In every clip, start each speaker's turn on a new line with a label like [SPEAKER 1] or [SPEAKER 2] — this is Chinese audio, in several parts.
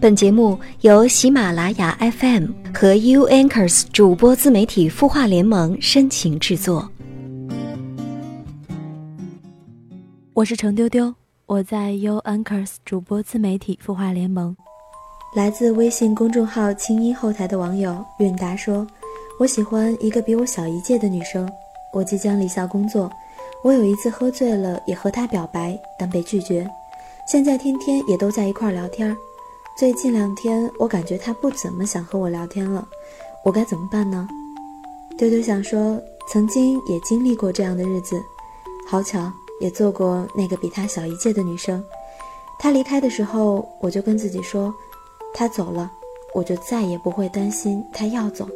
[SPEAKER 1] 本节目由喜马拉雅 FM 和 U Anchors 主播自媒体孵化联盟深情制作。
[SPEAKER 2] 我是程丢丢，我在 U Anchors 主播自媒体孵化联盟。
[SPEAKER 3] 来自微信公众号“清音后台”的网友韵达说：“我喜欢一个比我小一届的女生，我即将离校工作。我有一次喝醉了，也和她表白，但被拒绝。现在天天也都在一块聊天。”最近两天，我感觉他不怎么想和我聊天了，我该怎么办呢？丢丢想说，曾经也经历过这样的日子，好巧，也做过那个比他小一届的女生。他离开的时候，我就跟自己说，他走了，我就再也不会担心他要走。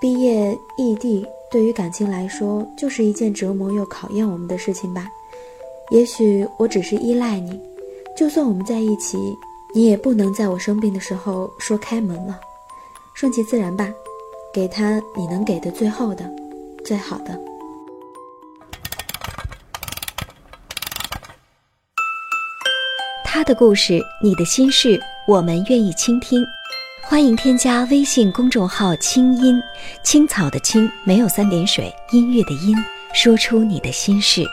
[SPEAKER 3] 毕业异地，对于感情来说，就是一件折磨又考验我们的事情吧。也许我只是依赖你，就算我们在一起。你也不能在我生病的时候说开门了，顺其自然吧，给他你能给的最后的，最好的。
[SPEAKER 1] 他的故事，你的心事，我们愿意倾听。欢迎添加微信公众号“清音青草”的青没有三点水，音乐的音，说出你的心事。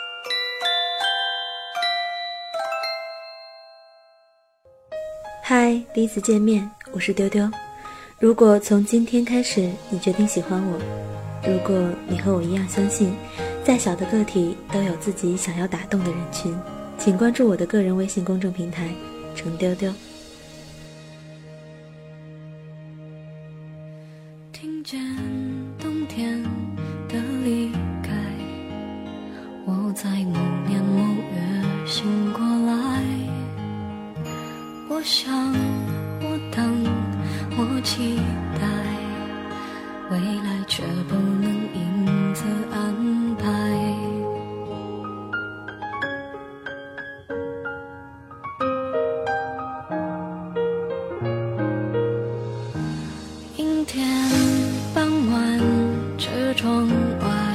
[SPEAKER 3] 第一次见面，我是丢丢。如果从今天开始你决定喜欢我，如果你和我一样相信，再小的个体都有自己想要打动的人群，请关注我的个人微信公众平台“程丢丢”。
[SPEAKER 4] 听见冬天的离开，我在某年某月醒来。想，我等，我期待，未来却不能因此安排。阴天傍晚，车窗外，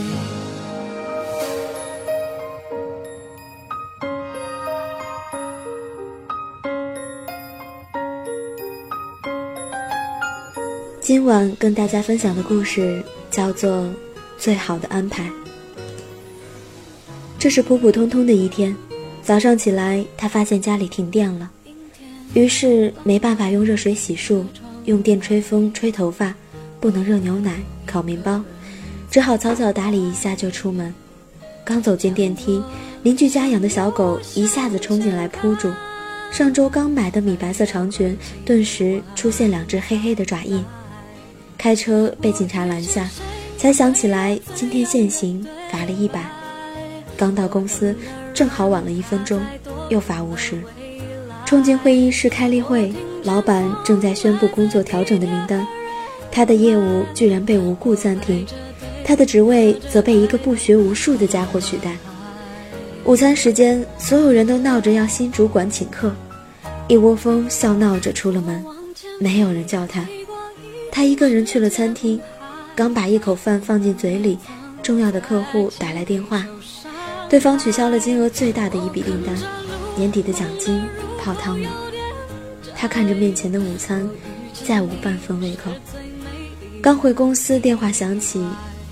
[SPEAKER 3] 今晚跟大家分享的故事叫做《最好的安排》。这是普普通通的一天，早上起来，他发现家里停电了，于是没办法用热水洗漱，用电吹风吹头发，不能热牛奶、烤面包，只好草草打理一下就出门。刚走进电梯，邻居家养的小狗一下子冲进来扑住，上周刚买的米白色长裙顿时出现两只黑黑的爪印。开车被警察拦下，才想起来今天限行，罚了一百。刚到公司，正好晚了一分钟，又罚五十。冲进会议室开例会，老板正在宣布工作调整的名单，他的业务居然被无故暂停，他的职位则被一个不学无术的家伙取代。午餐时间，所有人都闹着要新主管请客，一窝蜂笑闹着出了门，没有人叫他。他一个人去了餐厅，刚把一口饭放进嘴里，重要的客户打来电话，对方取消了金额最大的一笔订单，年底的奖金泡汤了。他看着面前的午餐，再无半分胃口。刚回公司，电话响起，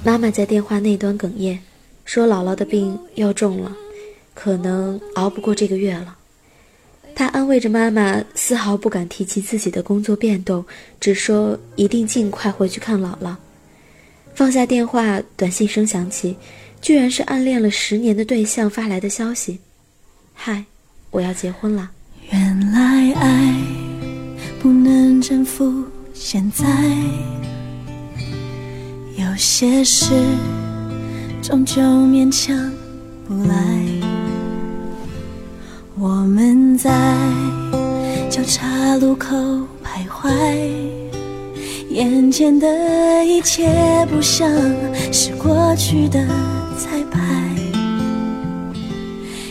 [SPEAKER 3] 妈妈在电话那端哽咽，说姥姥的病又重了，可能熬不过这个月了。他安慰着妈妈，丝毫不敢提及自己的工作变动，只说一定尽快回去看姥姥。放下电话，短信声响起，居然是暗恋了十年的对象发来的消息：“嗨，我要结婚了。”
[SPEAKER 4] 原来爱不能征服现在，有些事。
[SPEAKER 5] 终究勉强不来。我们在交叉路口徘徊，眼前的一切不像是过去的彩排。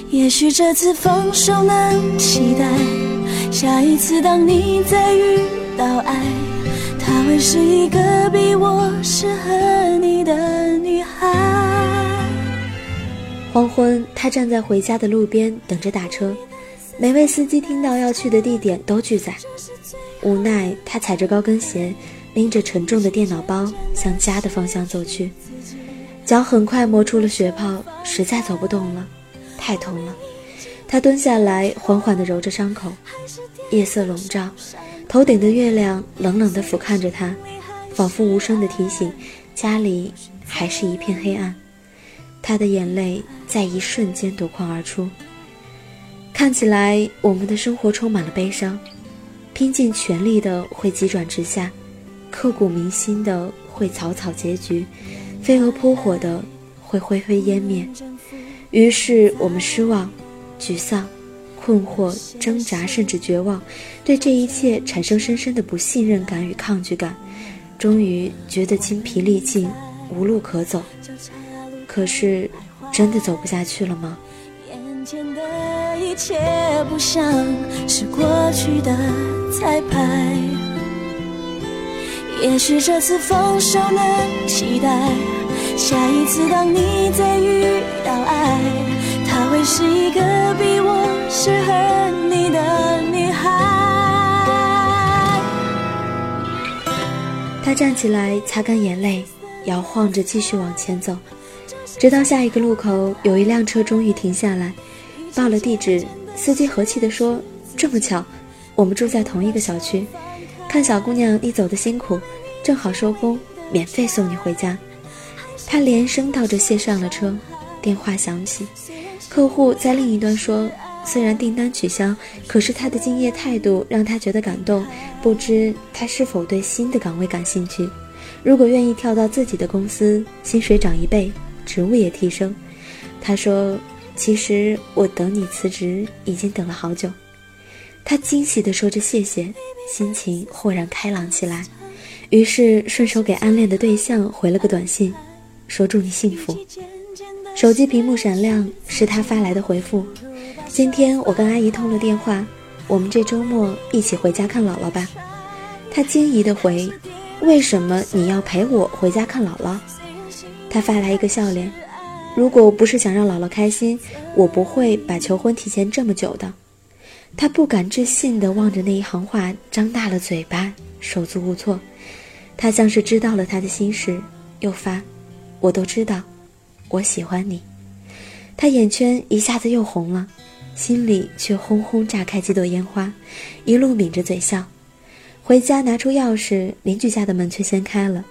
[SPEAKER 5] 也许这次放手能期待，下一次当你再遇到爱，她会是一个比我适合你的女孩。
[SPEAKER 3] 黄昏，他站在回家的路边等着打车，每位司机听到要去的地点都拒载。无奈，他踩着高跟鞋，拎着沉重的电脑包向家的方向走去，脚很快磨出了血泡，实在走不动了。太痛了，他蹲下来，缓缓地揉着伤口。夜色笼罩，头顶的月亮冷冷地俯瞰着他，仿佛无声地提醒：家里还是一片黑暗。他的眼泪在一瞬间夺眶而出。看起来，我们的生活充满了悲伤，拼尽全力的会急转直下，刻骨铭心的会草草结局，飞蛾扑火的会灰飞烟灭。于是我们失望、沮丧、困惑、挣扎，甚至绝望，对这一切产生深深的不信任感与抗拒感，终于觉得精疲力尽，无路可走。可是，真的走不下去了吗？
[SPEAKER 5] 眼前的一切不像是过去的彩排。也许这次放手能期待。下一次当你再遇到爱，她会是一个比我适合你的女孩。
[SPEAKER 3] 他站起来，擦干眼泪，摇晃着继续往前走，直到下一个路口，有一辆车终于停下来，报了地址。司机和气地说：“这么巧，我们住在同一个小区。看小姑娘你走的辛苦，正好收工，免费送你回家。”他连声道着谢上了车，电话响起，客户在另一端说：“虽然订单取消，可是他的敬业态度让他觉得感动。不知他是否对新的岗位感兴趣？如果愿意跳到自己的公司，薪水涨一倍，职务也提升。”他说：“其实我等你辞职已经等了好久。”他惊喜地说着谢谢，心情豁然开朗起来，于是顺手给暗恋的对象回了个短信。说祝你幸福。手机屏幕闪亮，是他发来的回复。今天我跟阿姨通了电话，我们这周末一起回家看姥姥吧。他惊疑的回：“为什么你要陪我回家看姥姥？”他发来一个笑脸：“如果不是想让姥姥开心，我不会把求婚提前这么久的。”他不敢置信地望着那一行话，张大了嘴巴，手足无措。他像是知道了他的心事，又发。我都知道，我喜欢你。他眼圈一下子又红了，心里却轰轰炸开几朵烟花，一路抿着嘴笑。回家拿出钥匙，邻居家的门却先开了。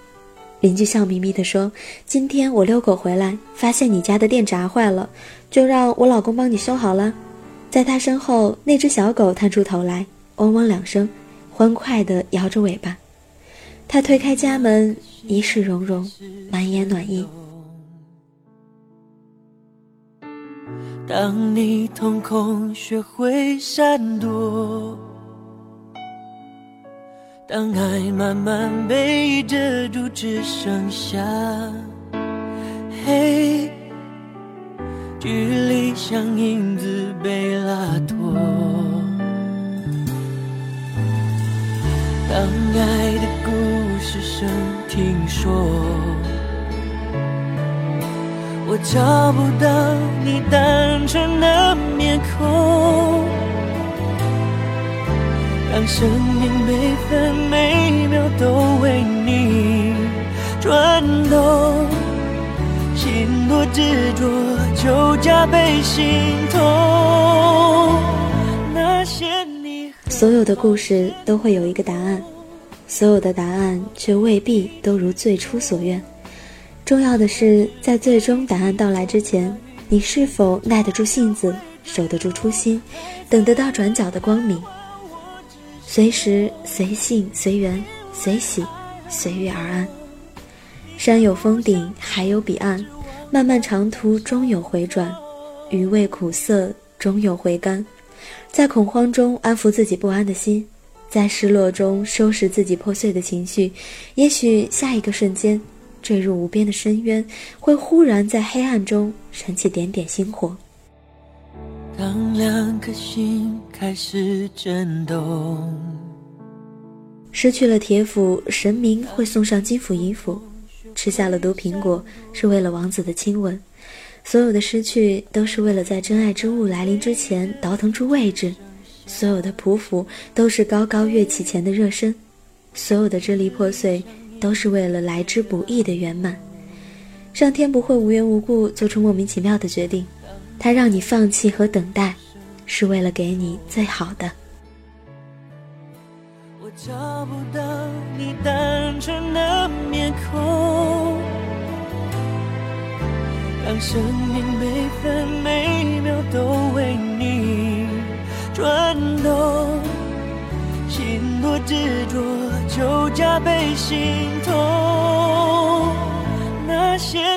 [SPEAKER 3] 邻居笑眯眯地说：“今天我遛狗回来，发现你家的电闸坏了，就让我老公帮你修好了。”在他身后，那只小狗探出头来，汪汪两声，欢快地摇着尾巴。他推开家门，一世融融，满眼暖意。
[SPEAKER 5] 当你瞳孔学会闪躲，当爱慢慢被遮住，只剩下黑，距离像影子被拉脱。当爱的故事声听说，我找不到你单纯的面孔。当生命每分每秒都为你转动，心多执着就加倍心痛。
[SPEAKER 3] 所有的故事都会有一个答案，所有的答案却未必都如最初所愿。重要的是，在最终答案到来之前，你是否耐得住性子，守得住初心，等得到转角的光明。随时随性随缘随喜随遇而安。山有峰顶，海有彼岸，漫漫长途终有回转，余味苦涩终有回甘。在恐慌中安抚自己不安的心，在失落中收拾自己破碎的情绪。也许下一个瞬间，坠入无边的深渊，会忽然在黑暗中升起点点星火。
[SPEAKER 6] 当两颗心开始震动，
[SPEAKER 3] 失去了铁斧，神明会送上金斧银斧；吃下了毒苹果，是为了王子的亲吻。所有的失去，都是为了在真爱之物来临之前倒腾出位置；所有的匍匐，都是高高跃起前的热身；所有的支离破碎，都是为了来之不易的圆满。上天不会无缘无故做出莫名其妙的决定，他让你放弃和等待，是为了给你最好的。
[SPEAKER 6] 我找不到你单纯的面孔。让生命每分每秒都为你转动，心多执着就加倍心痛。那些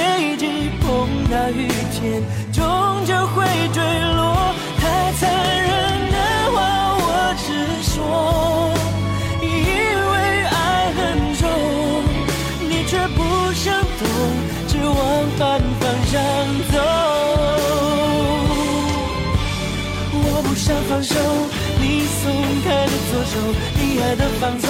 [SPEAKER 6] 碰到雨天，终究会坠落。太残忍的话我直。说，因为爱很重，你却不想懂，只往反方向走。我不想放手，你松开的左手，你爱的放纵，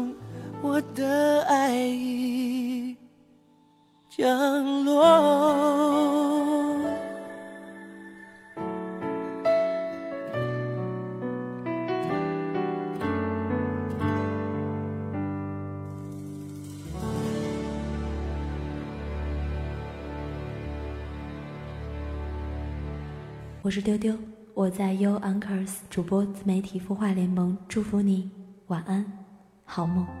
[SPEAKER 6] 我的爱已降落。
[SPEAKER 2] 我是丢丢，我在 You Anchors 主播自媒体孵化联盟，祝福你晚安，好梦。